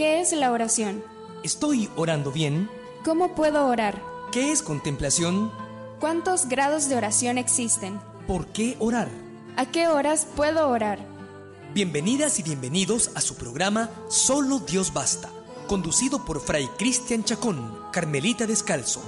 ¿Qué es la oración? ¿Estoy orando bien? ¿Cómo puedo orar? ¿Qué es contemplación? ¿Cuántos grados de oración existen? ¿Por qué orar? ¿A qué horas puedo orar? Bienvenidas y bienvenidos a su programa Solo Dios Basta, conducido por Fray Cristian Chacón, Carmelita Descalzo.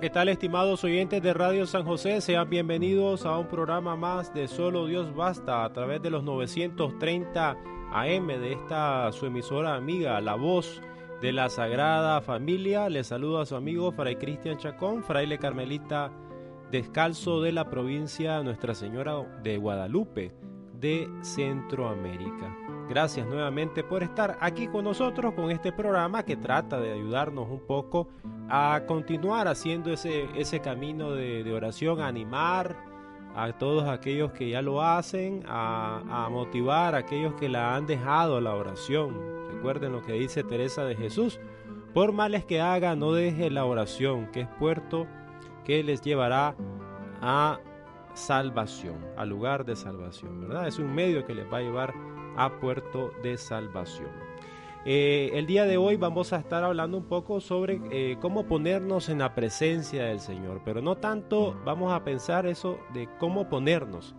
¿Qué tal estimados oyentes de Radio San José? Sean bienvenidos a un programa más de Solo Dios Basta a través de los 930 AM de esta su emisora amiga, La Voz de la Sagrada Familia. Les saluda a su amigo Fray Cristian Chacón, fraile carmelita descalzo de la provincia Nuestra Señora de Guadalupe de Centroamérica. Gracias nuevamente por estar aquí con nosotros con este programa que trata de ayudarnos un poco a continuar haciendo ese, ese camino de, oración, a animar a todos aquellos que ya lo hacen, a, a motivar a aquellos que la han dejado la oración. Recuerden lo que dice Teresa de Jesús, por males que haga, no deje la oración, que es puerto que les llevará a salvación, al lugar de salvación, ¿verdad? Es un medio que les va a llevar a puerto de salvación. Eh, el día de hoy vamos a estar hablando un poco sobre eh, cómo ponernos en la presencia del Señor, pero no tanto vamos a pensar eso de cómo ponernos.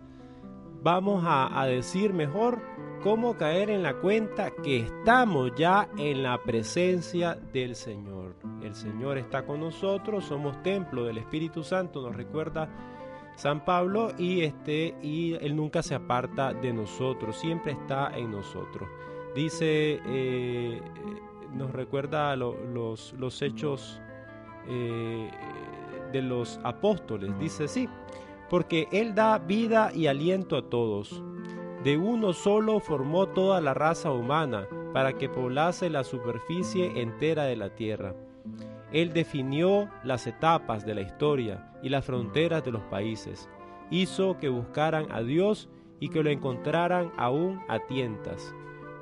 Vamos a, a decir mejor cómo caer en la cuenta que estamos ya en la presencia del Señor. El Señor está con nosotros, somos templo del Espíritu Santo, nos recuerda San Pablo y este y él nunca se aparta de nosotros, siempre está en nosotros. Dice, eh, nos recuerda los, los, hechos eh, de los apóstoles, dice sí, porque él da vida y aliento a todos. De uno solo formó toda la raza humana para que poblase la superficie entera de la tierra él definió las etapas de la historia y las fronteras de los países. Hizo que buscaran a Dios y que lo encontraran aún a tientas,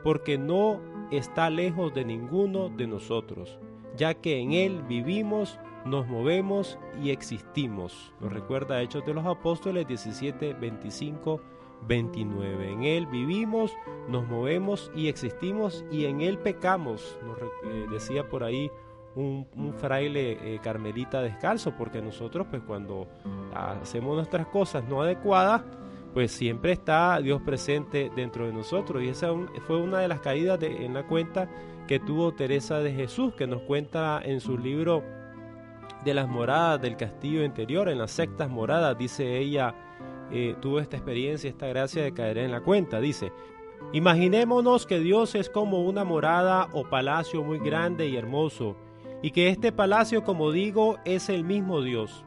porque no está lejos de ninguno de nosotros, ya que en Él vivimos, nos movemos y existimos. Nos recuerda Hechos de los Apóstoles 17, 25, 29. En Él vivimos, nos movemos y existimos y en Él pecamos, nos eh, decía por ahí un, fraile eh, carmelita descalzo, porque nosotros pues cuando hacemos nuestras cosas no adecuadas, pues siempre está Dios presente dentro de nosotros. Y esa fue una de las caídas de, en la cuenta que tuvo Teresa de Jesús, que nos cuenta en su libro de las moradas del castillo interior, en las sectas moradas, dice ella, eh, tuvo esta experiencia, esta gracia de caer en la cuenta. Dice, imaginémonos que Dios es como una morada o palacio muy grande y hermoso y que este palacio, como digo, es el mismo Dios.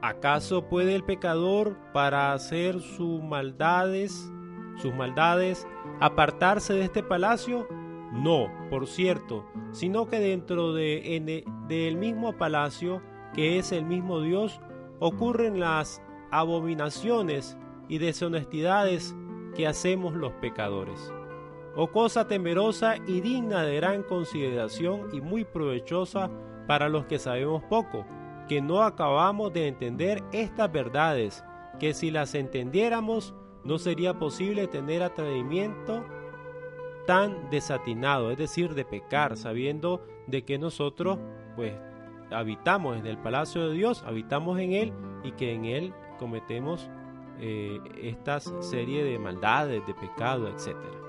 ¿Acaso puede el pecador, para hacer sus maldades, sus maldades, apartarse de este palacio? No, por cierto, sino que dentro de, del mismo palacio, que es el mismo Dios, ocurren las abominaciones y deshonestidades que hacemos los pecadores o cosa temerosa y digna de gran consideración y muy provechosa para los que sabemos poco, que no acabamos de entender estas verdades, que si las entendiéramos no sería posible tener atrevimiento tan desatinado, es decir, de pecar, sabiendo de que nosotros pues habitamos en el palacio de Dios, habitamos en Él y que en Él cometemos eh, esta serie de maldades, de pecado, etcétera.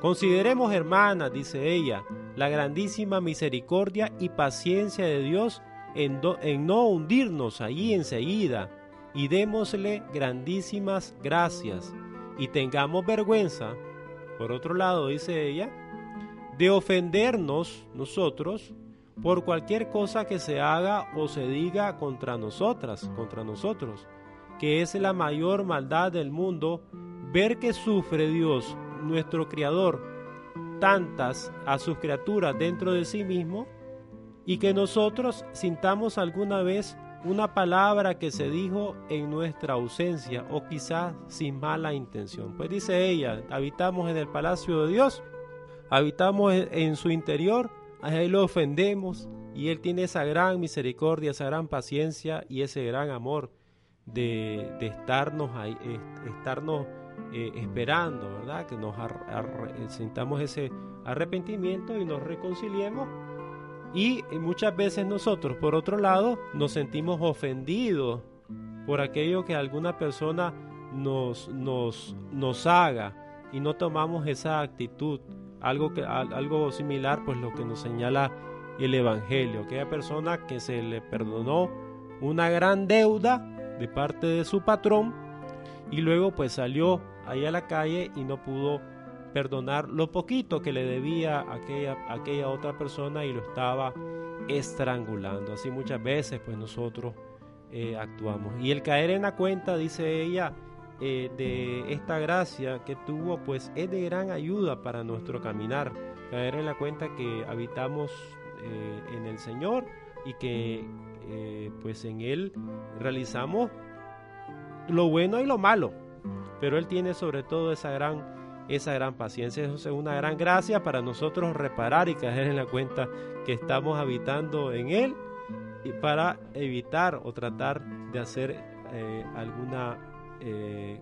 Consideremos, hermanas, dice ella, la grandísima misericordia y paciencia de Dios en, no hundirnos allí enseguida y démosle grandísimas gracias y tengamos vergüenza, por otro lado, dice ella, de ofendernos nosotros por cualquier cosa que se haga o se diga contra nosotras, contra nosotros, que es la mayor maldad del mundo, ver que sufre Dios nuestro Creador tantas a sus criaturas dentro de sí mismo y que nosotros sintamos alguna vez una palabra que se dijo en nuestra ausencia o quizás sin mala intención. Pues dice ella, habitamos en el palacio de Dios, habitamos en su interior, a Él lo ofendemos y Él tiene esa gran misericordia, esa gran paciencia y ese gran amor de, estarnos, ahí, estarnos eh, esperando, ¿verdad? Que nos sintamos ese arrepentimiento y nos reconciliemos y muchas veces nosotros, por otro lado, nos sentimos ofendidos por aquello que alguna persona nos, nos, nos haga y no tomamos esa actitud. Algo, que, algo similar, pues lo que nos señala el Evangelio. Aquella persona que se le perdonó una gran deuda de parte de su patrón y luego pues salió ahí a la calle y no pudo perdonar lo poquito que le debía a aquella, aquella otra persona y lo estaba estrangulando. Así muchas veces pues nosotros eh, actuamos. Y el caer en la cuenta, dice ella, eh, de esta gracia que tuvo, pues es de gran ayuda para nuestro caminar. Caer en la cuenta que habitamos eh, en el Señor y que pues en Él realizamos lo bueno y lo malo. Pero Él tiene sobre todo esa gran esa gran paciencia. Eso es una gran gracia para nosotros reparar y caer en la cuenta que estamos habitando en Él y para evitar o tratar de hacer eh, alguna eh,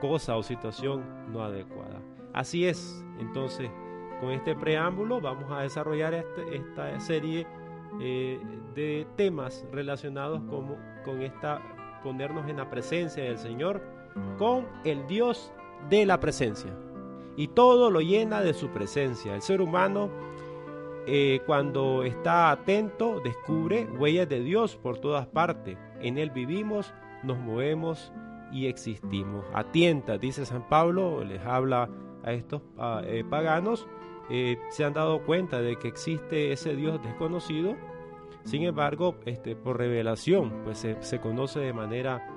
cosa o situación no adecuada. Así es, entonces, con este preámbulo vamos a desarrollar este, esta serie eh, de temas relacionados con, con esta ponernos en la presencia del Señor con el Dios de la presencia. Y todo lo llena de su presencia. El ser humano, eh, cuando está atento, descubre huellas de Dios por todas partes. En Él vivimos, nos movemos y existimos. Atienta, dice San Pablo, les habla a estos eh, paganos, eh, se han dado cuenta de que existe ese Dios desconocido. Sin embargo, este, por revelación, pues se, conoce de manera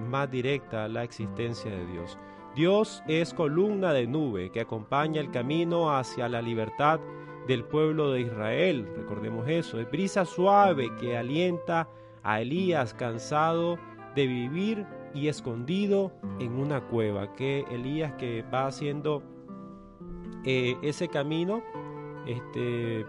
más directa la existencia de Dios. Dios es columna de nube que acompaña el camino hacia la libertad del pueblo de Israel. Recordemos eso. Es brisa suave que alienta a Elías cansado de vivir y escondido en una cueva. Que Elías que va haciendo eh, ese camino, este,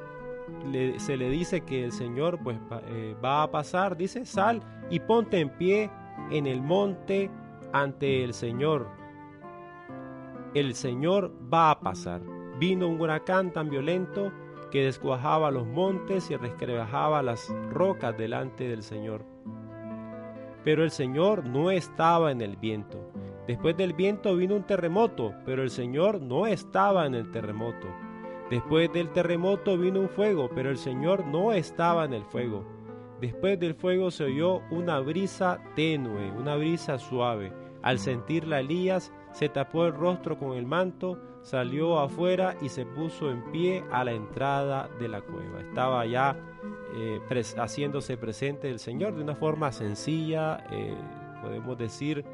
se le dice que el Señor pues, eh, va a pasar. Dice, sal y ponte en pie en el monte ante el Señor el Señor va a pasar. Vino un huracán tan violento que descuajaba los montes y resquebrajaba las rocas delante del Señor. Pero el Señor no estaba en el viento. Después del viento vino un terremoto, pero el Señor no estaba en el terremoto. Después del terremoto vino un fuego, pero el Señor no estaba en el fuego. Después del fuego se oyó una brisa tenue, una brisa suave. Al sentirla Elías se tapó el rostro con el manto, salió afuera y se puso en pie a la entrada de la cueva. Estaba ya eh, haciéndose presente el Señor de una forma sencilla, eh, podemos decir,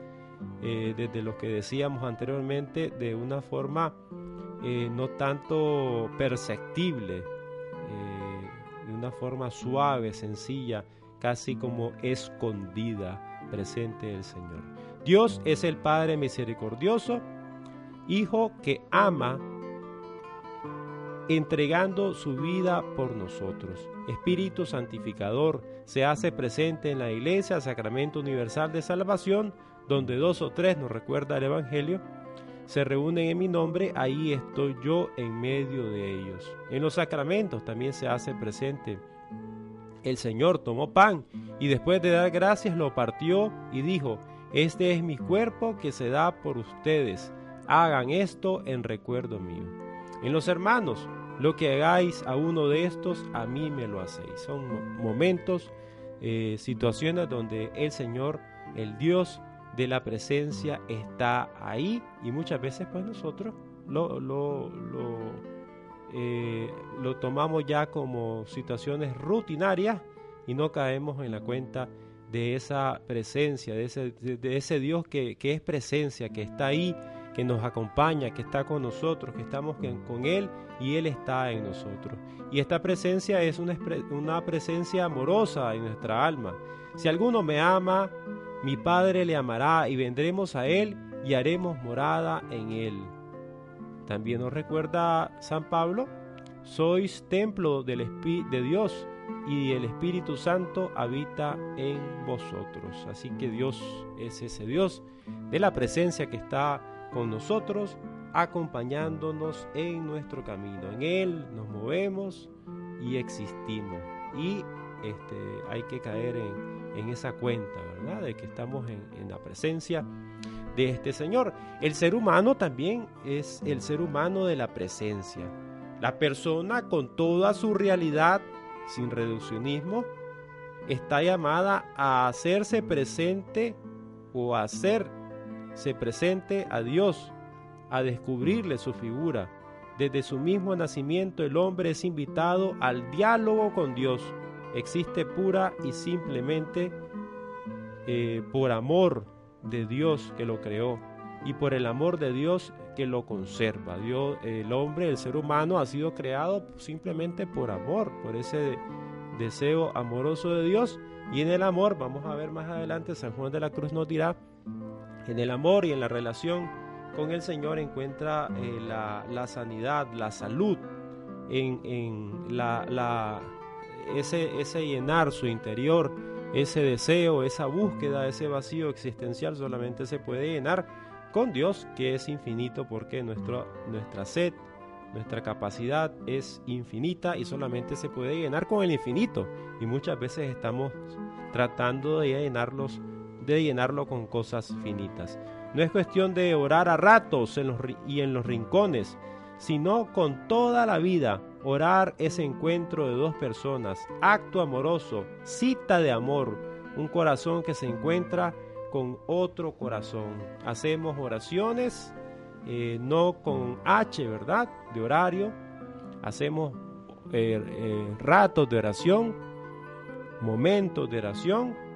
eh, desde lo que decíamos anteriormente, de una forma no tanto perceptible, de una forma suave, sencilla, casi como escondida, presente el Señor. Dios es el Padre misericordioso, Hijo que ama entregando su vida por nosotros. Espíritu santificador se hace presente en la iglesia, sacramento universal de salvación, donde dos o tres, nos recuerda el Evangelio, se reúnen en mi nombre, ahí estoy yo en medio de ellos. En los sacramentos también se hace presente. El Señor tomó pan y después de dar gracias lo partió y dijo, este es mi cuerpo que se da por ustedes. Hagan esto en recuerdo mío. En los hermanos, lo que hagáis a uno de estos, a mí me lo hacéis. Son momentos, eh, situaciones donde el Señor, el Dios de la presencia, está ahí y muchas veces pues nosotros lo, lo, lo, eh, lo tomamos ya como situaciones rutinarias y no caemos en la cuenta de esa presencia, de ese, de ese Dios que, que, es presencia, que está ahí, que nos acompaña, que está con nosotros, que estamos con Él y Él está en nosotros. Y esta presencia es una, una presencia amorosa en nuestra alma. Si alguno me ama, mi Padre le amará y vendremos a Él y haremos morada en Él. También nos recuerda San Pablo, sois templo del de Dios y el Espíritu Santo habita en vosotros. Así que Dios es ese Dios de la presencia que está con nosotros, acompañándonos en nuestro camino. En Él nos movemos y existimos. Y este, hay que caer en, esa cuenta, ¿verdad? De que estamos en, en la presencia de este Señor. El ser humano también es el ser humano de la presencia. La persona con toda su realidad, sin reduccionismo, está llamada a hacerse presente o a hacer se presente a Dios, a descubrirle su figura. Desde su mismo nacimiento el hombre es invitado al diálogo con Dios. Existe pura y simplemente eh, por amor de Dios que lo creó y por el amor de Dios que lo conserva. Dios, el hombre, el ser humano ha sido creado simplemente por amor, por ese deseo amoroso de Dios. Y en el amor, vamos a ver más adelante, San Juan de la Cruz nos dirá en el amor y en la relación con el Señor encuentra eh, la, sanidad, la salud, en, la, ese, llenar su interior, ese deseo, esa búsqueda, ese vacío existencial solamente se puede llenar con Dios que es infinito porque nuestro, nuestra sed, nuestra capacidad es infinita y solamente se puede llenar con el infinito y muchas veces estamos tratando de llenarlos de llenarlo con cosas finitas. No es cuestión de orar a ratos en los, y en los rincones, sino con toda la vida. Orar ese encuentro de dos personas, acto amoroso, cita de amor, un corazón que se encuentra con otro corazón. Hacemos oraciones, eh, no con H, ¿verdad? De horario. Hacemos eh, eh, ratos de oración, momentos de oración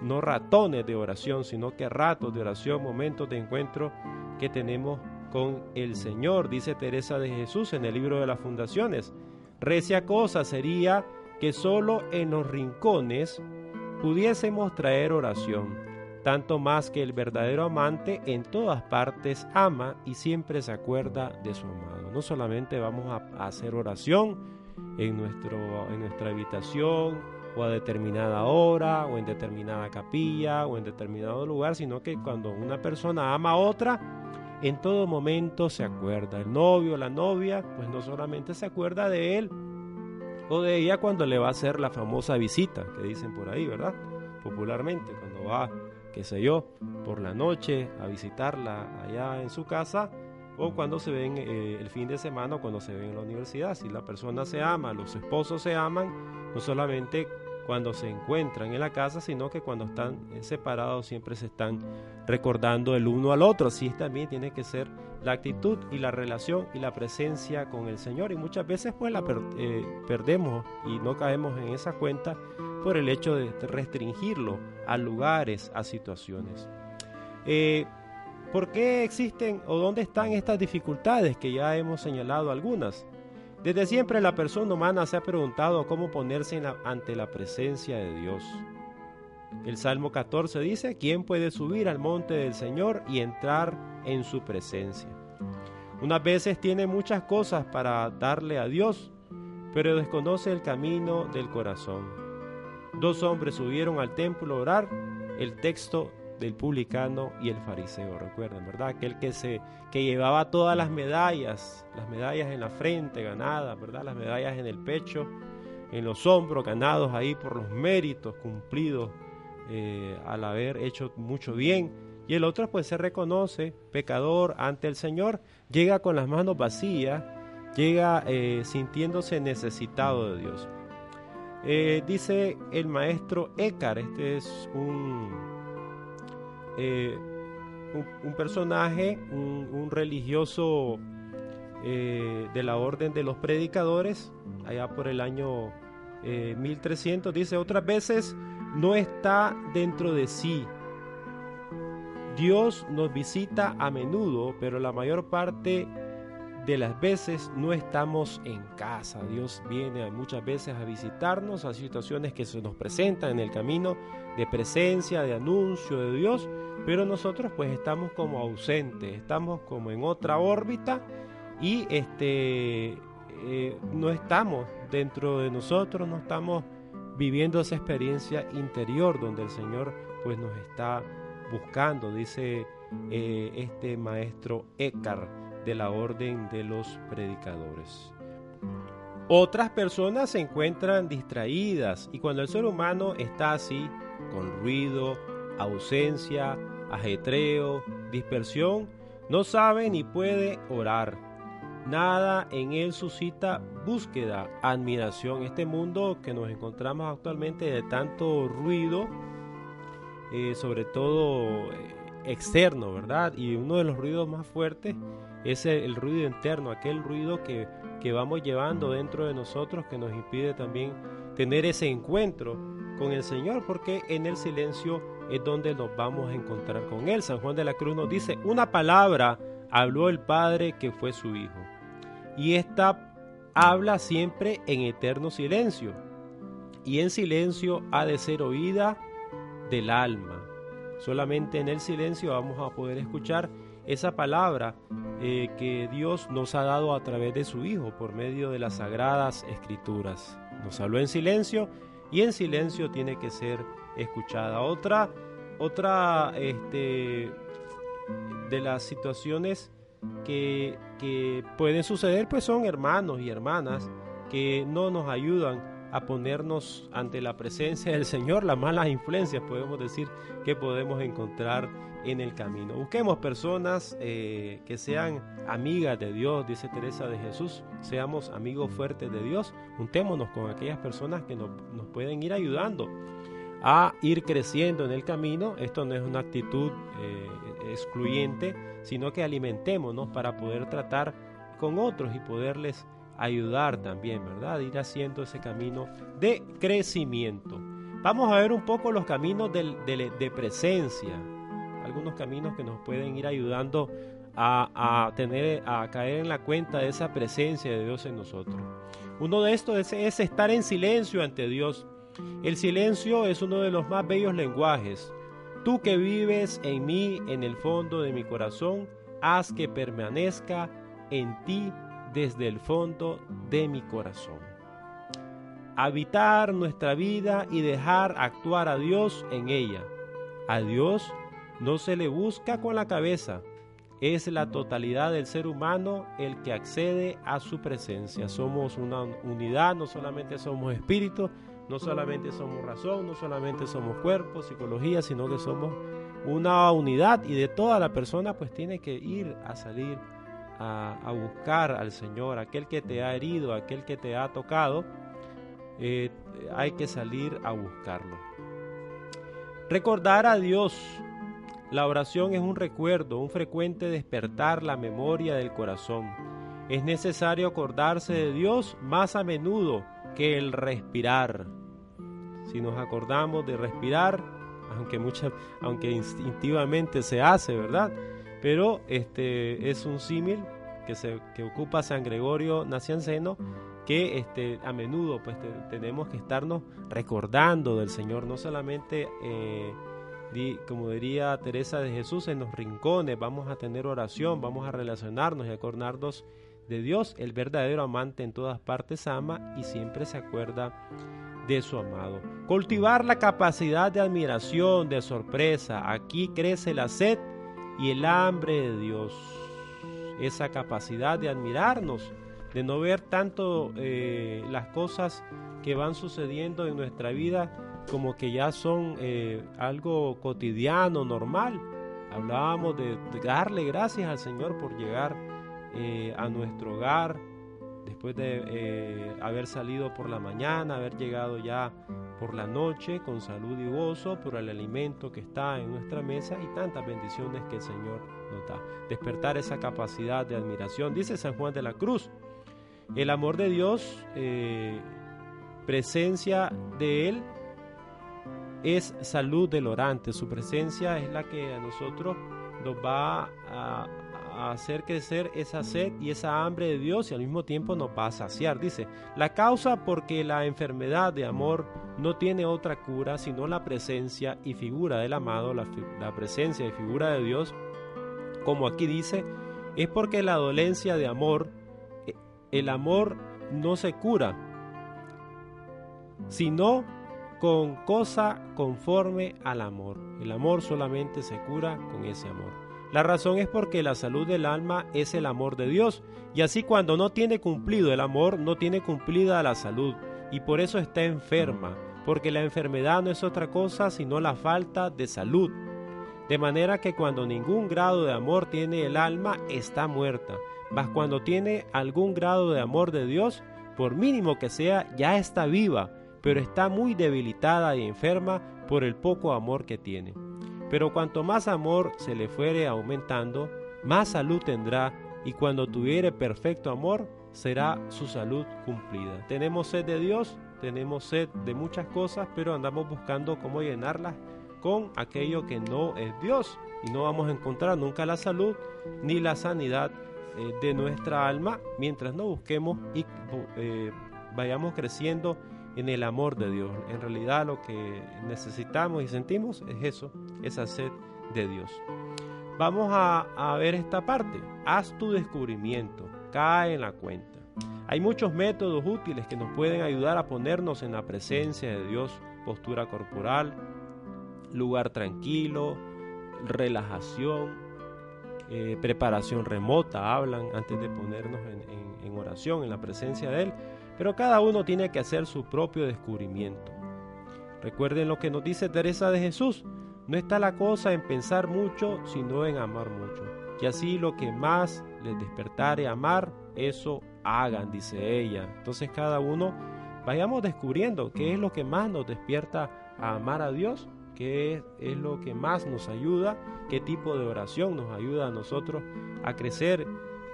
no ratones de oración, sino que ratos de oración, momentos de encuentro que tenemos con el Señor, dice Teresa de Jesús en el libro de las fundaciones. Recia cosa sería que solo en los rincones pudiésemos traer oración, tanto más que el verdadero amante en todas partes ama y siempre se acuerda de su amado. No solamente vamos a hacer oración en, nuestro, en nuestra habitación, o a determinada hora o en determinada capilla o en determinado lugar, sino que cuando una persona ama a otra, en todo momento se acuerda. El novio la novia, pues no solamente se acuerda de él o de ella cuando le va a hacer la famosa visita, que dicen por ahí, ¿verdad? Popularmente, cuando va, qué sé yo, por la noche a visitarla allá en su casa, o cuando se ven eh, el fin de semana o cuando se ven en la universidad. Si la persona se ama, los esposos se aman, no solamente cuando se encuentran en la casa, sino que cuando están eh, separados siempre se están recordando el uno al otro. Así también tiene que ser la actitud y la relación y la presencia con el Señor. Y muchas veces pues la eh, perdemos y no caemos en esa cuenta por el hecho de restringirlo a lugares, a situaciones. ¿Por qué existen o dónde están estas dificultades que ya hemos señalado algunas? Desde siempre la persona humana se ha preguntado cómo ponerse ante la presencia de Dios. El Salmo 14 dice, ¿quién puede subir al monte del Señor y entrar en su presencia? Unas veces tiene muchas cosas para darle a Dios, pero desconoce el camino del corazón. Dos hombres subieron al templo a orar. El texto del publicano y el fariseo, recuerden, ¿verdad? Aquel que, se, que llevaba todas las medallas, las medallas en la frente ganadas, ¿verdad? Las medallas en el pecho, en los hombros ganados ahí por los méritos cumplidos eh, al haber hecho mucho bien. Y el otro pues se reconoce pecador ante el Señor, llega con las manos vacías, llega eh, sintiéndose necesitado de Dios. Eh, dice el maestro Écar, este es un eh, un, personaje, un, religioso eh, de la orden de los predicadores, allá por el año 1300, eh, dice otras veces, no está dentro de sí. Dios nos visita a menudo, pero la mayor parte de las veces no estamos en casa. Dios viene muchas veces a visitarnos a situaciones que se nos presentan en el camino de presencia, de anuncio de Dios, pero nosotros pues estamos como ausentes, estamos como en otra órbita y este eh, no estamos dentro de nosotros, no estamos viviendo esa experiencia interior donde el Señor pues nos está buscando, dice eh, este maestro Eckhart de la orden de los predicadores. Otras personas se encuentran distraídas y cuando el ser humano está así, con ruido, ausencia, ajetreo, dispersión, no sabe ni puede orar. Nada en él suscita búsqueda, admiración. Este mundo que nos encontramos actualmente de tanto ruido, eh, sobre todo eh, externo, ¿verdad? Y uno de los ruidos más fuertes es el, ruido interno, aquel ruido que, que vamos llevando dentro de nosotros que nos impide también tener ese encuentro con el Señor, porque en el silencio es donde nos vamos a encontrar con Él. San Juan de la Cruz nos dice, una palabra habló el Padre que fue su Hijo. Y esta habla siempre en eterno silencio. Y en silencio ha de ser oída del alma. Solamente en el silencio vamos a poder escuchar esa palabra eh, que Dios nos ha dado a través de su Hijo por medio de las sagradas escrituras. Nos habló en silencio y en silencio tiene que ser escuchada. Otra, otra este, de las situaciones que, que pueden suceder pues son hermanos y hermanas que no nos ayudan a ponernos ante la presencia del Señor, las malas influencias podemos decir que podemos encontrar en el camino. Busquemos personas eh, que sean amigas de Dios, dice Teresa de Jesús, seamos amigos fuertes de Dios, juntémonos con aquellas personas que nos, pueden ir ayudando a ir creciendo en el camino. Esto no es una actitud eh, excluyente, sino que alimentémonos para poder tratar con otros y poderles ayudar también, ¿verdad? Ir haciendo ese camino de crecimiento. Vamos a ver un poco los caminos de, presencia, algunos caminos que nos pueden ir ayudando a, tener, a caer en la cuenta de esa presencia de Dios en nosotros. Uno de estos es, es estar en silencio ante Dios. El silencio es uno de los más bellos lenguajes. Tú que vives en mí, en el fondo de mi corazón, haz que permanezca en ti desde el fondo de mi corazón. Habitar nuestra vida y dejar actuar a Dios en ella. A Dios no se le busca con la cabeza, es la totalidad del ser humano el que accede a su presencia. Somos una unidad, no solamente somos espíritu, no solamente somos razón, no solamente somos cuerpo, psicología, sino que somos una unidad y de toda la persona pues tiene que ir a salir a, buscar al Señor, aquel que te ha herido, aquel que te ha tocado, eh, hay que salir a buscarlo. Recordar a Dios. La oración es un recuerdo, un frecuente despertar la memoria del corazón. Es necesario acordarse de Dios más a menudo que el respirar. Si nos acordamos de respirar, aunque, aunque instintivamente se hace, ¿verdad? Pero este es un símil que, se, que ocupa San Gregorio Nacianceno que este, a menudo pues tenemos que estarnos recordando del Señor, no solamente, eh, como diría Teresa de Jesús, en los rincones, vamos a tener oración, vamos a relacionarnos y acordarnos de Dios, el verdadero amante en todas partes ama y siempre se acuerda de su amado. Cultivar la capacidad de admiración, de sorpresa, aquí crece la sed y el hambre de Dios, esa capacidad de admirarnos, de no ver tanto eh, las cosas que van sucediendo en nuestra vida como que ya son eh, algo cotidiano, normal. Hablábamos de, darle gracias al Señor por llegar eh, a nuestro hogar, después de haber salido por la mañana, haber llegado ya por la noche con salud y gozo por el alimento que está en nuestra mesa y tantas bendiciones que el Señor nos da. Despertar esa capacidad de admiración. Dice San Juan de la Cruz, el amor de Dios, eh, presencia de Él, es salud del orante. Su presencia es la que a nosotros nos va a, hacer crecer esa sed y esa hambre de Dios y al mismo tiempo nos va a saciar. Dice, la causa porque la enfermedad de amor no tiene otra cura sino la presencia y figura del amado, la, la presencia y figura de Dios, como aquí dice, es porque la dolencia de amor, eh, el amor no se cura, sino con cosa conforme al amor. El amor solamente se cura con ese amor. La razón es porque la salud del alma es el amor de Dios, y así cuando no tiene cumplido el amor, no tiene cumplida la salud, y por eso está enferma, porque la enfermedad no es otra cosa sino la falta de salud. De manera que cuando ningún grado de amor tiene el alma, está muerta, mas cuando tiene algún grado de amor de Dios, por mínimo que sea, ya está viva, pero está muy debilitada y enferma por el poco amor que tiene. Pero cuanto más amor se le fuere aumentando, más salud tendrá, y cuando tuviere perfecto amor, será su salud cumplida. Tenemos sed de Dios, tenemos sed de muchas cosas, pero andamos buscando cómo llenarlas con aquello que no es Dios. Y no vamos a encontrar nunca la salud ni la sanidad eh, de nuestra alma mientras no busquemos y eh, vayamos creciendo en el amor de Dios. En realidad lo que necesitamos y sentimos es eso, esa sed de Dios. Vamos a, ver esta parte. Haz tu descubrimiento, cae en la cuenta. Hay muchos métodos útiles que nos pueden ayudar a ponernos en la presencia de Dios. Postura corporal, lugar tranquilo, relajación, eh, preparación remota, hablan antes de ponernos en oración, en la presencia de Él. Pero cada uno tiene que hacer su propio descubrimiento. Recuerden lo que nos dice Teresa de Jesús. No está la cosa en pensar mucho, sino en amar mucho. Y así lo que más les despertare amar, eso hagan, dice ella. Entonces cada uno vayamos descubriendo qué es lo que más nos despierta a amar a Dios, qué es, lo que más nos ayuda, qué tipo de oración nos ayuda a nosotros a crecer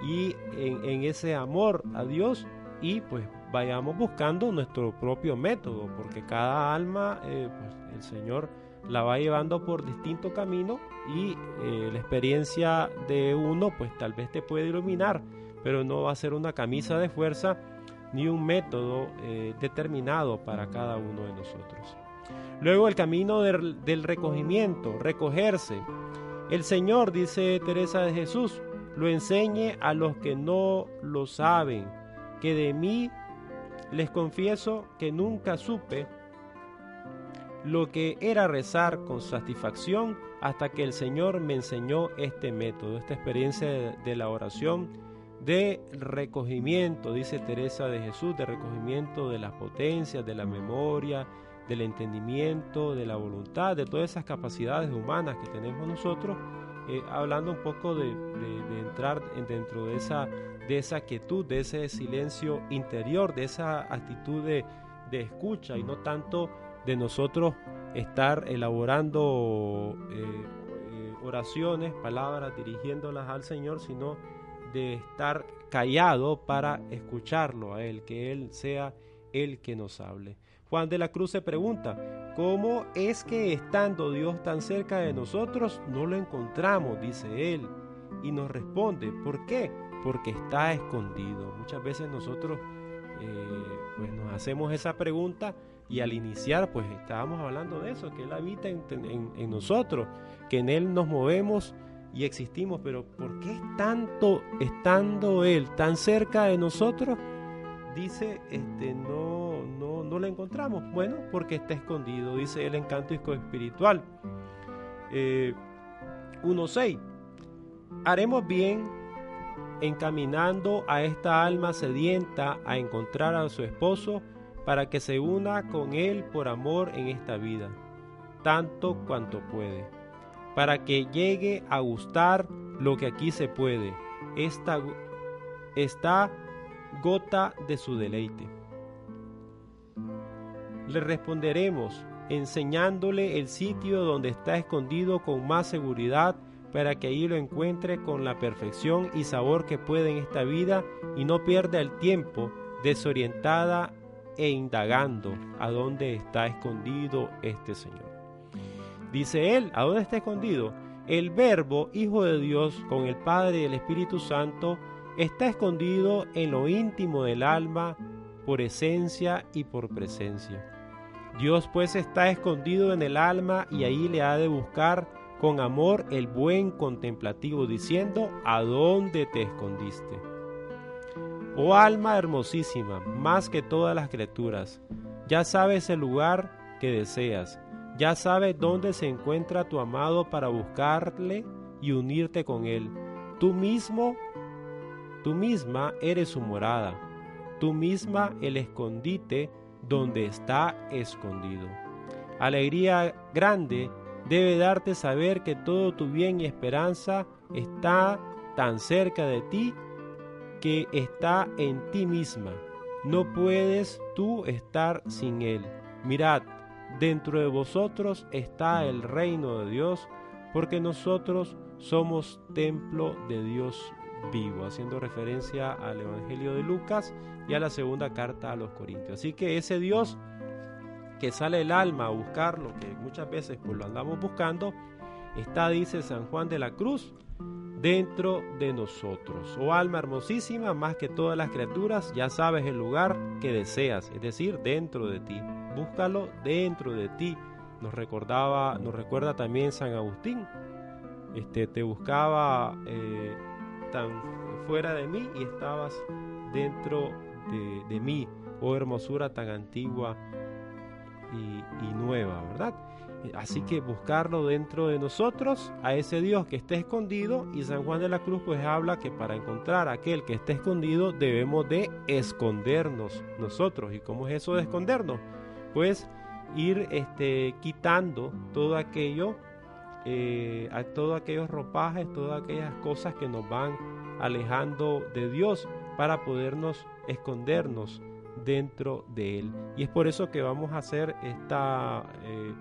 y en, ese amor a Dios y pues vayamos buscando nuestro propio método, porque cada alma, eh, pues, el Señor la va llevando por distinto camino y eh, la experiencia de uno, pues tal vez te puede iluminar, pero no va a ser una camisa de fuerza ni un método eh, determinado para cada uno de nosotros. Luego el camino del, recogimiento, recogerse. El Señor, dice Teresa de Jesús, lo enseñe a los que no lo saben, que de mí les confieso que nunca supe lo que era rezar con satisfacción hasta que el Señor me enseñó este método, esta experiencia de, la oración de recogimiento, dice Teresa de Jesús, de recogimiento de las potencias, de la memoria, del entendimiento, de la voluntad, de todas esas capacidades humanas que tenemos nosotros, eh, hablando un poco de, de entrar dentro de esa de esa quietud, de ese silencio interior, de esa actitud de, escucha y no tanto de nosotros estar elaborando eh, eh, oraciones, palabras, dirigiéndolas al Señor, sino de estar callado para escucharlo a Él, que Él sea el que nos hable. Juan de la Cruz se pregunta, ¿cómo es que estando Dios tan cerca de nosotros no lo encontramos? dice Él. Y nos responde, ¿por qué? porque está escondido. Muchas veces nosotros eh, pues nos hacemos esa pregunta y al iniciar pues estábamos hablando de eso, que Él habita en, nosotros, que en Él nos movemos y existimos, pero ¿por qué tanto estando Él tan cerca de nosotros? Dice, este, no, no, no lo encontramos. Bueno, porque está escondido, dice el encanto espiritual. Eh, 1.6. Haremos bien encaminando a esta alma sedienta a encontrar a su esposo para que se una con él por amor en esta vida, tanto cuanto puede, para que llegue a gustar lo que aquí se puede, esta, esta gota de su deleite. Le responderemos enseñándole el sitio donde está escondido con más seguridad para que ahí lo encuentre con la perfección y sabor que puede en esta vida y no pierda el tiempo desorientada e indagando a dónde está escondido este Señor. Dice él, ¿a dónde está escondido? El verbo Hijo de Dios con el Padre y el Espíritu Santo está escondido en lo íntimo del alma por esencia y por presencia. Dios pues está escondido en el alma y ahí le ha de buscar con amor el buen contemplativo diciendo, ¿a dónde te escondiste? Oh alma hermosísima, más que todas las criaturas, ya sabes el lugar que deseas, ya sabes dónde se encuentra tu amado para buscarle y unirte con él. Tú mismo, tú misma eres su morada, tú misma el escondite donde está escondido. Alegría grande debe darte saber que todo tu bien y esperanza está tan cerca de ti que está en ti misma. No puedes tú estar sin él. Mirad, Dentro de vosotros está el reino de Dios, porque nosotros somos templo de Dios vivo, haciendo referencia al Evangelio de Lucas y a la segunda carta a los Corintios. Así que ese Dios que sale el alma a buscarlo, que muchas veces pues lo andamos buscando, está, dice San Juan de la Cruz, dentro de nosotros. Oh alma hermosísima, más que todas las criaturas, ya sabes el lugar que deseas, es decir, dentro de ti búscalo dentro de ti. Nos recordaba, nos recuerda también San Agustín. Este, te buscaba eh, tan fuera de mí y estabas dentro de, mí. Oh hermosura tan antigua y, nueva, ¿verdad? Así que buscarlo dentro de nosotros, a ese Dios que está escondido, y San Juan de la Cruz pues habla que para encontrar a aquel que está escondido debemos de escondernos nosotros. ¿Y cómo es eso de escondernos? pues ir este, quitando todo aquello, eh, a todos aquellos ropajes, todas aquellas cosas que nos van alejando de Dios para podernos escondernos dentro de Él. Y es por eso que vamos a hacer esta eh,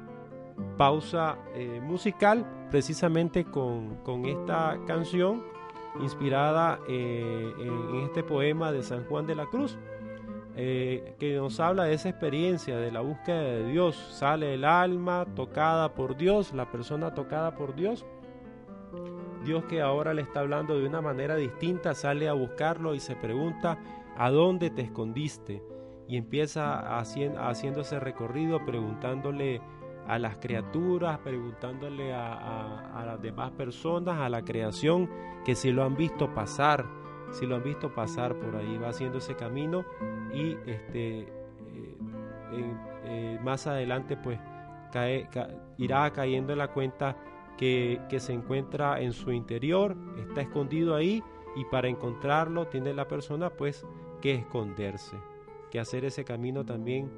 pausa eh, musical precisamente con, con, esta canción inspirada en este poema de San Juan de la Cruz. Eh, que nos habla de esa experiencia de la búsqueda de Dios. Sale el alma tocada por Dios, la persona tocada por Dios. Dios que ahora le está hablando de una manera distinta, sale a buscarlo y se pregunta, ¿a dónde te escondiste? Y empieza haciendo, ese recorrido preguntándole a las criaturas, preguntándole a las demás personas, a la creación, que si lo han visto pasar, si lo han visto pasar por ahí, va haciendo ese camino y este, eh, eh, más adelante pues cae, irá cayendo en la cuenta que, que se encuentra en su interior, está escondido ahí y para encontrarlo tiene la persona pues que esconderse, que hacer ese camino también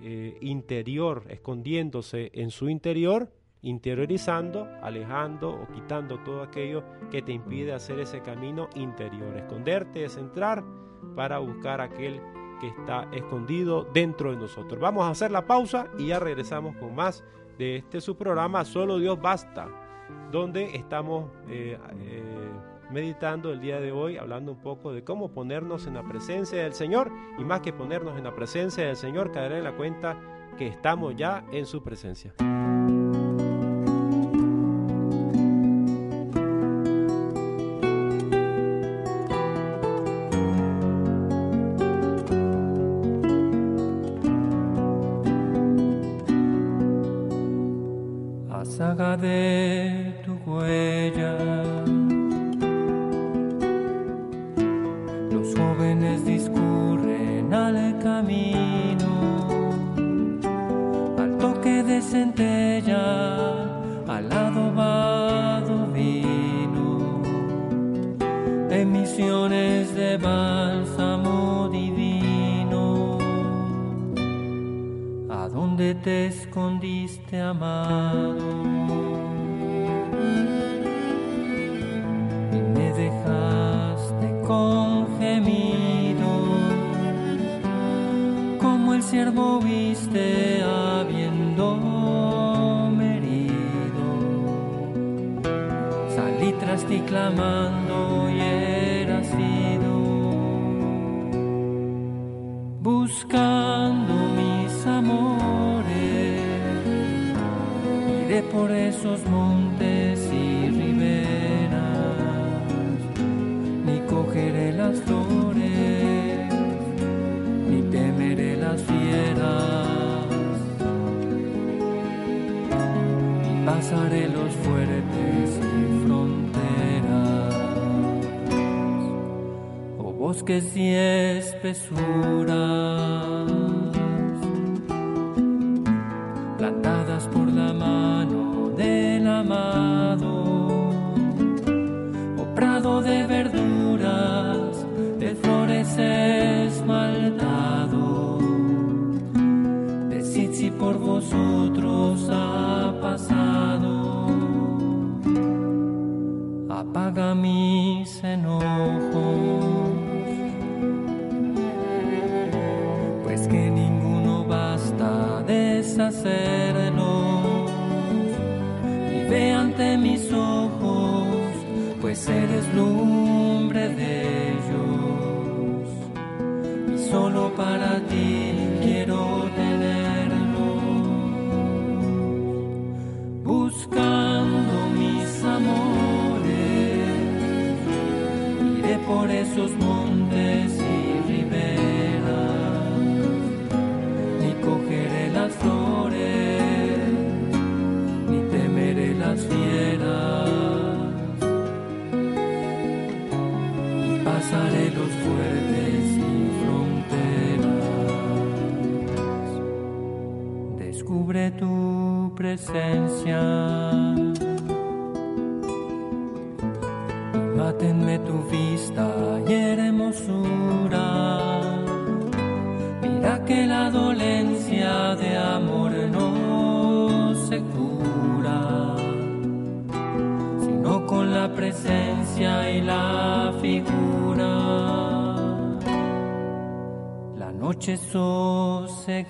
eh, interior, escondiéndose en su interior interiorizando, alejando o quitando todo aquello que te impide hacer ese camino interior. Esconderte es entrar para buscar aquel que está escondido dentro de nosotros. Vamos a hacer la pausa y ya regresamos con más de este su programa Solo Dios Basta, donde estamos eh, eh, meditando el día de hoy, hablando un poco de cómo ponernos en la presencia del Señor y más que ponernos en la presencia del Señor, caer en la cuenta que estamos ya en su presencia. Pasaré los fuertes y fronteras, o bosques y espesuras. Apaga mis enojos. Pues que ninguno basta deshacerlos y ve ante mis ojos, pues eres lumbre de ellos y solo para ti presencia. Mátenme tu vista y hermosura. Mira que la dolencia de amor no se cura, sino con la presencia y la figura. La noche sosegada.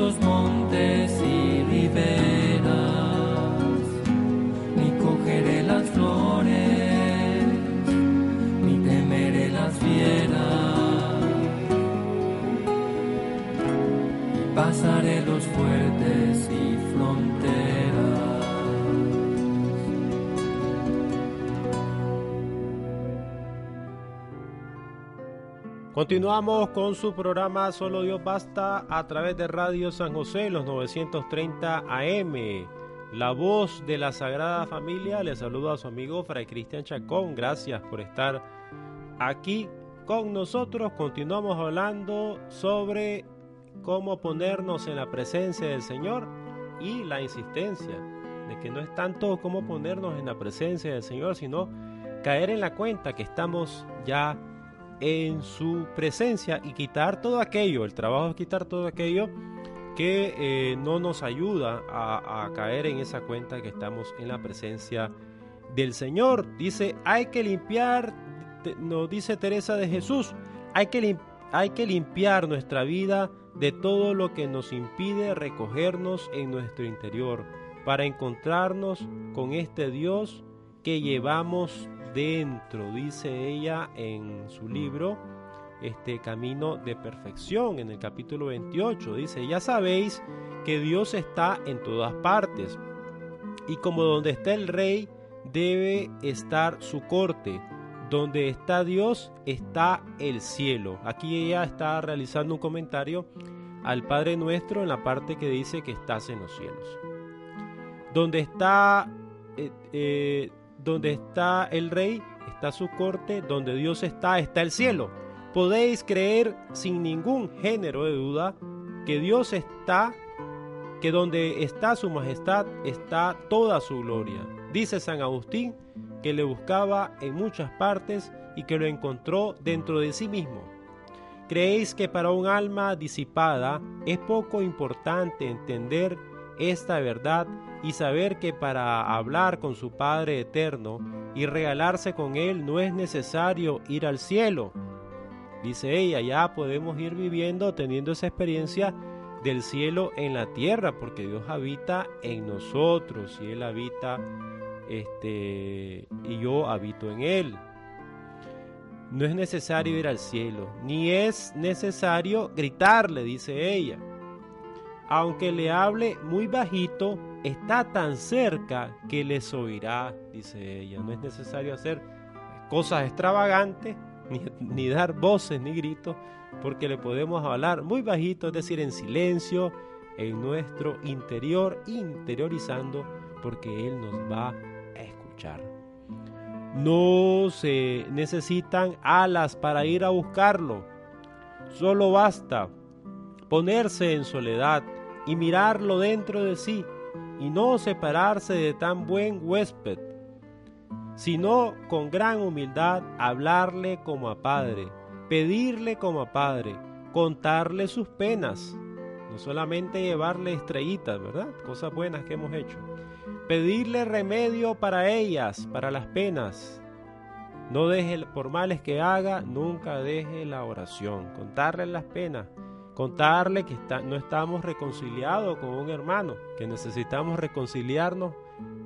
Por esos montes Continuamos con su programa Solo Dios Basta a través de Radio San José, los 930 AM. La voz de la Sagrada Familia le saluda a su amigo Fray Cristian Chacón. Gracias por estar aquí con nosotros. Continuamos hablando sobre cómo ponernos en la presencia del Señor y la insistencia de que no es tanto cómo ponernos en la presencia del Señor, sino caer en la cuenta que estamos ya en su presencia y quitar todo aquello, el trabajo es quitar todo aquello que eh, no nos ayuda a, caer en esa cuenta que estamos en la presencia del Señor. Dice, hay que limpiar, nos dice Teresa de Jesús, hay que, hay que limpiar nuestra vida de todo lo que nos impide recogernos en nuestro interior para encontrarnos con este Dios que llevamos dentro, dice ella en su libro, este camino de perfección, en el capítulo 28. Dice, ya sabéis que Dios está en todas partes, y como donde está el rey, debe estar su corte. Donde está Dios, está el cielo. Aquí ella está realizando un comentario al Padre Nuestro en la parte que dice que estás en los cielos. Donde está... Eh, eh, donde está el rey, está su corte, donde Dios está, está el cielo. Podéis creer sin ningún género de duda que Dios está, que donde está su majestad está toda su gloria. Dice San Agustín que le buscaba en muchas partes y que lo encontró dentro de sí mismo. ¿Creéis que para un alma disipada es poco importante entender esta verdad y saber que para hablar con su Padre eterno y regalarse con Él no es necesario ir al cielo? Dice ella, ya podemos ir viviendo, teniendo esa experiencia del cielo en la tierra, porque Dios habita en nosotros y Él habita, este, y yo habito en Él. No es necesario ir al cielo, ni es necesario gritarle, dice ella. Aunque le hable muy bajito, está tan cerca que les oirá, dice ella. No es necesario hacer cosas extravagantes, ni, ni dar voces ni gritos, porque le podemos hablar muy bajito, es decir, en silencio, en nuestro interior, interiorizando, porque Él nos va a escuchar. No se necesitan alas para ir a buscarlo. Solo basta ponerse en soledad y mirarlo dentro de sí y no separarse de tan buen huésped, sino con gran humildad hablarle como a padre, pedirle como a padre, contarle sus penas, no solamente llevarle estrellitas, ¿verdad? Cosas buenas que hemos hecho pedirle remedio para ellas, para las penas. No deje, por males que haga, nunca deje la oración. Contarle las penas, contarle que no estamos reconciliados con un hermano, que necesitamos reconciliarnos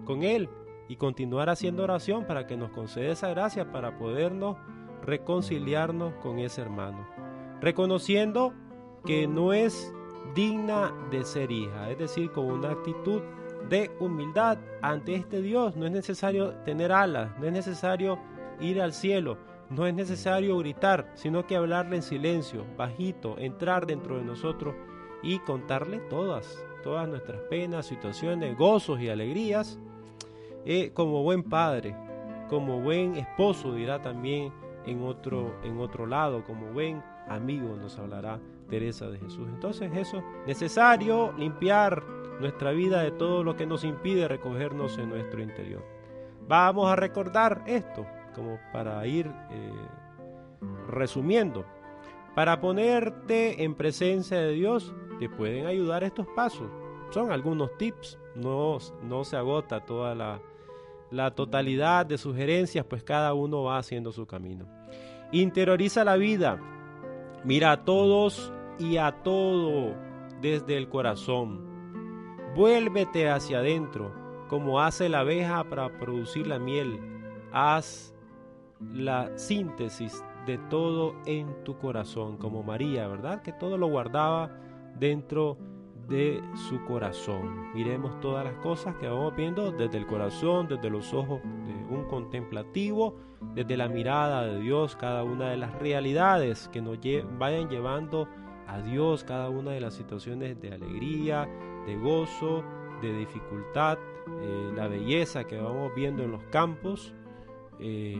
con él y continuar haciendo oración para que nos conceda esa gracia para podernos reconciliarnos con ese hermano. Reconociendo que no es digna de ser hija, es decir, con una actitud de humildad ante este Dios. No es necesario tener alas, no es necesario ir al cielo, no es necesario gritar, sino que hablarle en silencio, bajito, entrar dentro de nosotros y contarle todas, todas nuestras penas, situaciones, gozos y alegrías, eh, como buen padre, como buen esposo, dirá también en otro, en otro lado, como buen amigo nos hablará Teresa de Jesús. Entonces eso, necesario limpiar nuestra vida de todo lo que nos impide recogernos en nuestro interior. Vamos a recordar esto como para ir eh, resumiendo. Para ponerte en presencia de Dios te pueden ayudar estos pasos. Son algunos tips, no, no se agota toda la, la totalidad de sugerencias, pues cada uno va haciendo su camino. Interioriza la vida, mira a todos y a todo desde el corazón Vuélvete hacia adentro, como hace la abeja para producir la miel. Haz la síntesis de todo en tu corazón, como María, ¿verdad? Que todo lo guardaba dentro de su corazón. Miremos todas las cosas que vamos viendo desde el corazón, desde los ojos de un contemplativo, desde la mirada de Dios, cada una de las realidades que nos vayan llevando a Dios, cada una de las situaciones de alegría, de gozo, de dificultad, eh, la belleza que vamos viendo en los campos, eh,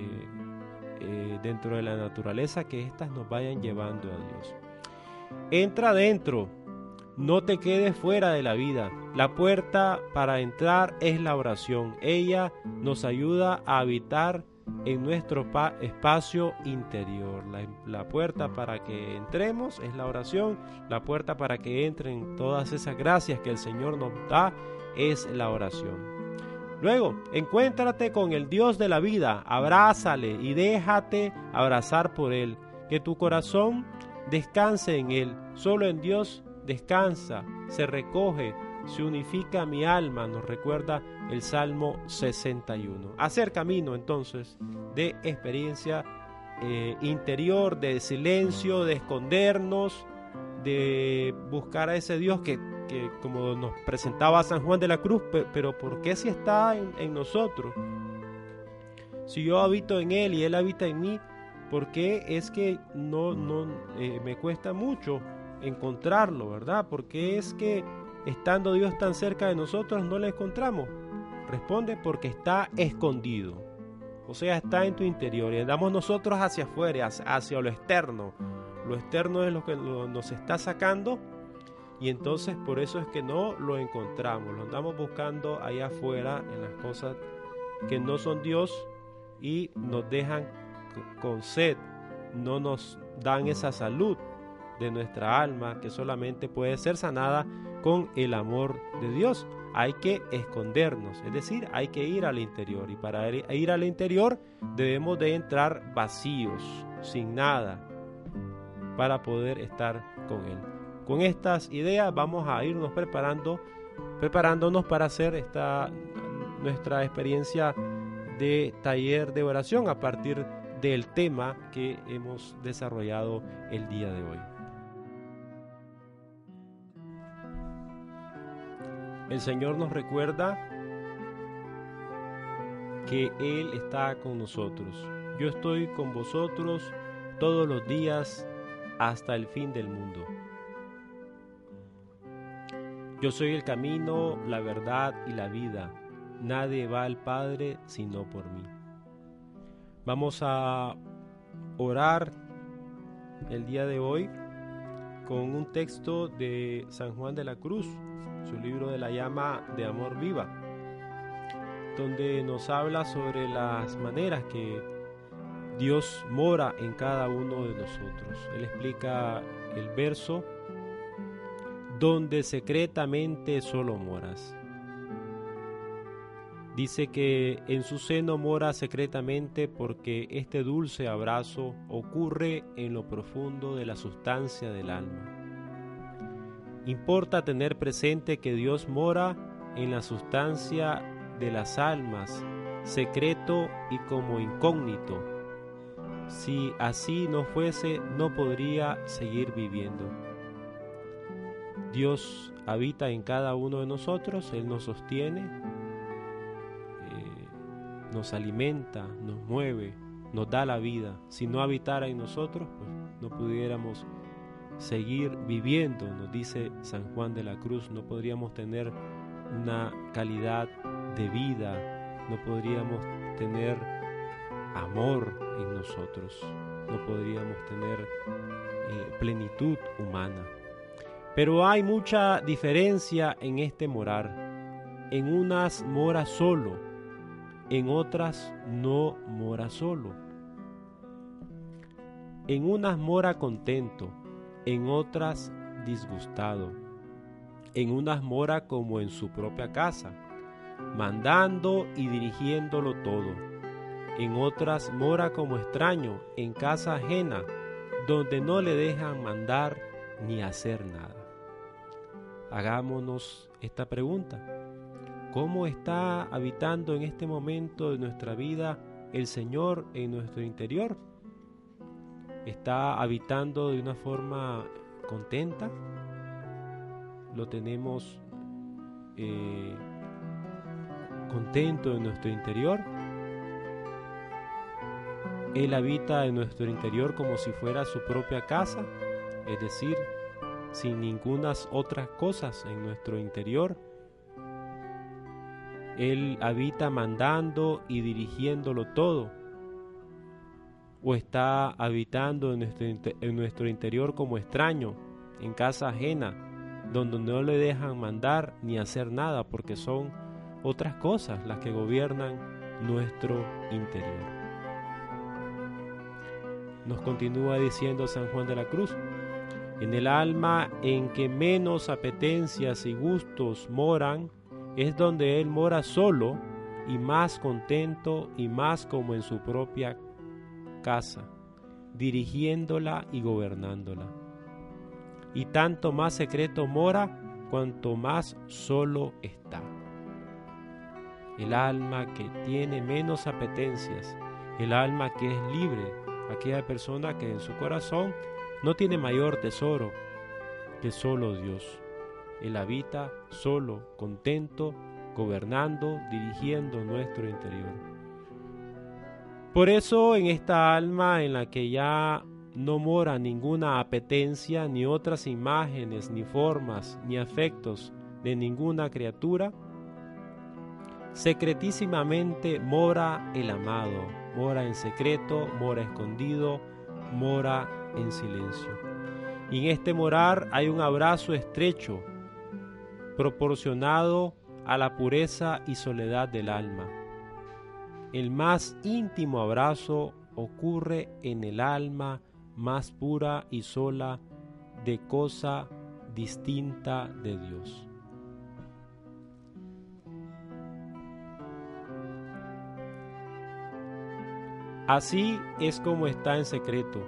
eh, dentro de la naturaleza, que éstas nos vayan llevando a Dios. Entra adentro, no te quedes fuera de la vida. La puerta para entrar es la oración. Ella nos ayuda a habitar en nuestro espacio interior. La, puerta para que entremos es la oración, la puerta para que entren todas esas gracias que el Señor nos da es la oración. Luego, encuéntrate con el Dios de la vida, abrázale y déjate abrazar por Él, que tu corazón descanse en Él, solo en Dios descansa, se recoge, se unifica mi alma, nos recuerda el Salmo 61. Hacer camino entonces de experiencia eh, interior, de silencio, de escondernos, de buscar a ese Dios que, como nos presentaba San Juan de la Cruz, pero, ¿por qué si está en, nosotros? Si yo habito en Él y Él habita en mí, ¿por qué es que no, eh, me cuesta mucho encontrarlo, verdad? Porque es que estando Dios tan cerca de nosotros no le encontramos. Responde porque está escondido. O sea, está en tu interior y andamos nosotros hacia afuera, hacia lo externo. Lo externo es lo que nos está sacando y entonces por eso es que no lo encontramos. Lo andamos buscando allá afuera en las cosas que no son Dios y nos dejan con sed, no nos dan esa salud de nuestra alma que solamente puede ser sanada con el amor de Dios. Hay que escondernos, es decir, hay que ir al interior y para ir al interior debemos de entrar vacíos, sin nada, para poder estar con Él. Con estas ideas vamos a irnos preparando, preparándonos para hacer esta nuestra experiencia de taller de oración a partir del tema que hemos desarrollado el día de hoy. El Señor nos recuerda que Él está con nosotros. Yo estoy con vosotros todos los días hasta el fin del mundo. Yo soy el camino, la verdad y la vida. Nadie va al Padre sino por mí. Vamos a orar el día de hoy con un texto de San Juan de la Cruz, su libro de la llama de amor viva, donde nos habla sobre las maneras que Dios mora en cada uno de nosotros. Él explica el verso donde secretamente solo moras. Dice que en su seno mora secretamente porque este dulce abrazo ocurre en lo profundo de la sustancia del alma. Importa tener presente que Dios mora en la sustancia de las almas, secreto y como incógnito. Si así no fuese, no podría seguir viviendo. Dios habita en cada uno de nosotros, Él nos sostiene, eh, nos alimenta, nos mueve, nos da la vida. Si no habitara en nosotros, pues no pudiéramos seguir viviendo, nos dice San Juan de la Cruz, no podríamos tener una calidad de vida, no podríamos tener amor en nosotros, no podríamos tener eh, plenitud humana. Pero hay mucha diferencia en este morar. En unas mora solo, en otras no mora solo. En unas mora contento, en otras disgustado. En unas mora como en su propia casa, mandando y dirigiéndolo todo. En otras mora como extraño, en casa ajena, donde no le dejan mandar ni hacer nada hagámonos esta pregunta. ¿Cómo está habitando en este momento de nuestra vida el Señor en nuestro interior? ¿Está habitando de una forma contenta? ¿Lo tenemos eh, contento en nuestro interior? Él habita en nuestro interior como si fuera su propia casa, es decir, sin ningunas otras cosas en nuestro interior. Él habita mandando y dirigiéndolo todo. O está habitando en nuestro, en nuestro interior como extraño, en casa ajena, donde no le dejan mandar ni hacer nada porque son otras cosas las que gobiernan nuestro interior. Nos continúa diciendo San Juan de la Cruz, en el alma en que menos apetencias y gustos moran, es donde Él mora solo y más contento y más como en su propia casa, dirigiéndola y gobernándola. Y tanto más secreto mora cuanto más solo está. El alma que tiene menos apetencias, el alma que es libre, aquella persona que en su corazón no tiene mayor tesoro que solo Dios. Él habita solo, contento, gobernando, dirigiendo nuestro interior. Por eso en esta alma en la que ya no mora ninguna apetencia, ni otras imágenes, ni formas, ni afectos de ninguna criatura, Secretísimamente mora el amado, mora en secreto, mora escondido, mora en silencio. Y en este morar hay un abrazo estrecho, proporcionado a la pureza y soledad del alma. El más íntimo abrazo ocurre en el alma más pura y sola de cosa distinta de Dios. Así es como está en secreto,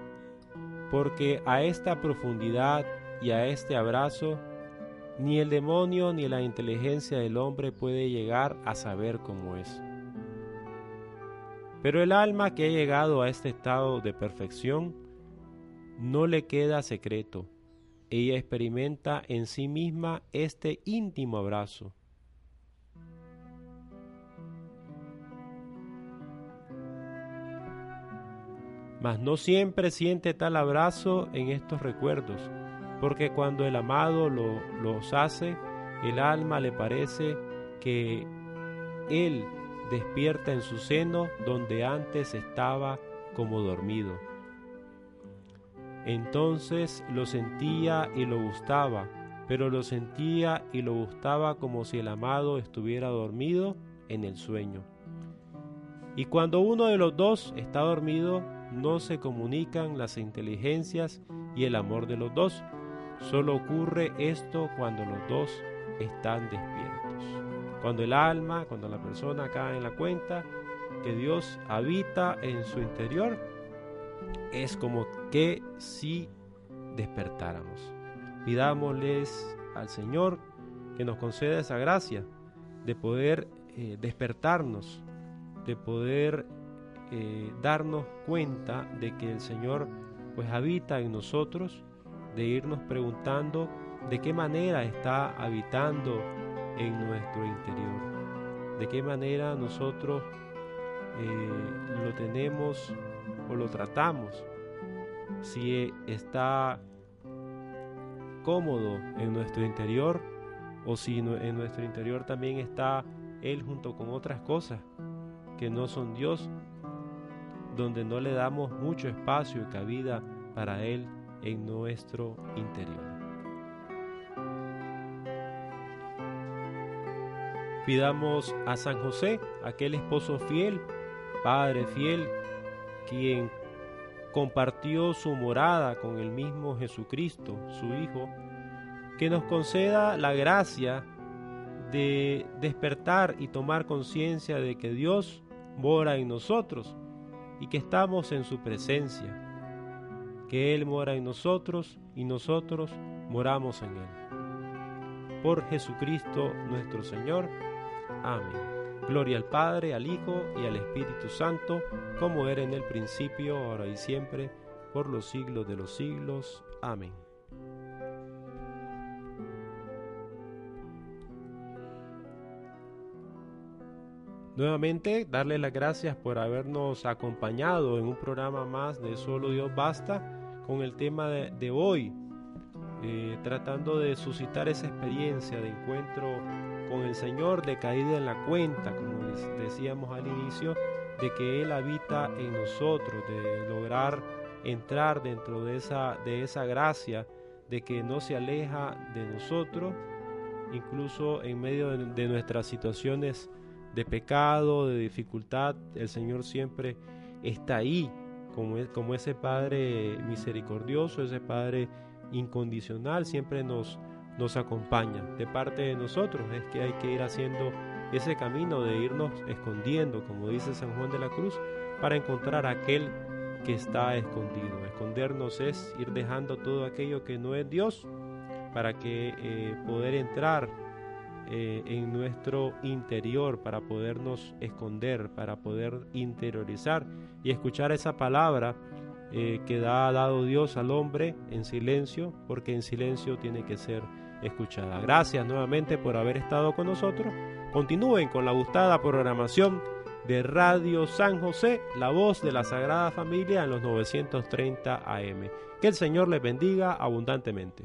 porque a esta profundidad y a este abrazo ni el demonio ni la inteligencia del hombre puede llegar a saber cómo es. Pero el alma que ha llegado a este estado de perfección no le queda secreto. Ella experimenta en sí misma este íntimo abrazo. Mas no siempre siente tal abrazo en estos recuerdos, porque cuando el amado lo, los hace, el alma le parece que él despierta en su seno donde antes estaba como dormido. Entonces lo sentía y lo gustaba, pero lo sentía y lo gustaba como si el amado estuviera dormido en el sueño. Y cuando uno de los dos está dormido, no se comunican las inteligencias y el amor de los dos. Solo ocurre esto cuando los dos están despiertos. Cuando el alma, cuando la persona cae en la cuenta que Dios habita en su interior, es como que si despertáramos. Pidámosles al Señor que nos conceda esa gracia de poder eh, despertarnos, de poder eh, darnos cuenta de que el Señor pues habita en nosotros, de irnos preguntando de qué manera está habitando en nuestro interior, de qué manera nosotros eh, lo tenemos o lo tratamos, si está cómodo en nuestro interior o si en nuestro interior también está Él junto con otras cosas que no son Dios, donde no le damos mucho espacio y cabida para Él en nuestro interior. Pidamos a San José, aquel esposo fiel, Padre fiel, quien compartió su morada con el mismo Jesucristo, su Hijo, que nos conceda la gracia de despertar y tomar conciencia de que Dios mora en nosotros y que estamos en su presencia, que Él mora en nosotros y nosotros moramos en Él. Por Jesucristo nuestro Señor. Amén. Gloria al Padre, al Hijo y al Espíritu Santo, como era en el principio, ahora y siempre, por los siglos de los siglos. Amén. Nuevamente, darle las gracias por habernos acompañado en un programa más de Solo Dios Basta con el tema de, hoy, eh, tratando de suscitar esa experiencia de encuentro con el Señor de caída en la cuenta, como decíamos al inicio, de que Él habita en nosotros, de lograr entrar dentro de esa, de esa gracia, de que no se aleja de nosotros, incluso en medio de, nuestras situaciones de pecado, de dificultad, el Señor siempre está ahí, como, como ese Padre misericordioso, ese Padre incondicional, siempre nos, nos acompaña. De parte de nosotros es que hay que ir haciendo ese camino de irnos escondiendo, como dice San Juan de la Cruz, para encontrar aquel que está escondido. Escondernos es ir dejando todo aquello que no es Dios para que eh, poder entrar eh, en nuestro interior, para podernos esconder, para poder interiorizar y escuchar esa palabra eh, que da, ha dado Dios al hombre en silencio, porque en silencio tiene que ser escuchada. Gracias nuevamente por haber estado con nosotros. Continúen con la gustada programación de Radio San José, la voz de la Sagrada Familia en los 930 AM. Que el Señor les bendiga abundantemente.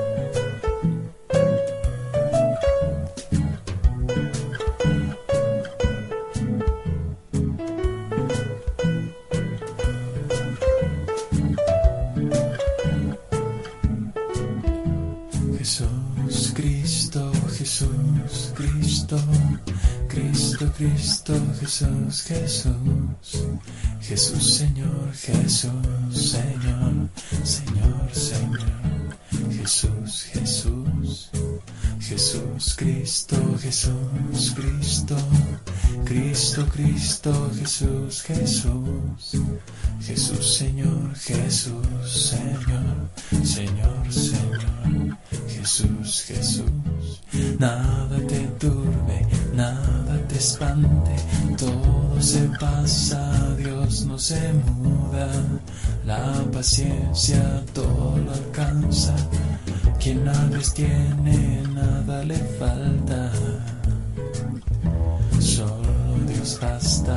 Jesús, Jesús, Jesús, Señor, Jesús, Señor, Señor, Señor, Jesús, Jesús, Jesús, Cristo, Jesús, Cristo, Cristo, Cristo, Jesús, Jesús, Jesús, Señor, Jesús, Señor, Señor, Señor, Jesús, Jesús, nada te turbe, nada te espante, todo se pasa, Dios no se muda, la paciencia todo lo alcanza, quien a Dios tiene, nada le falta, solo Dios basta.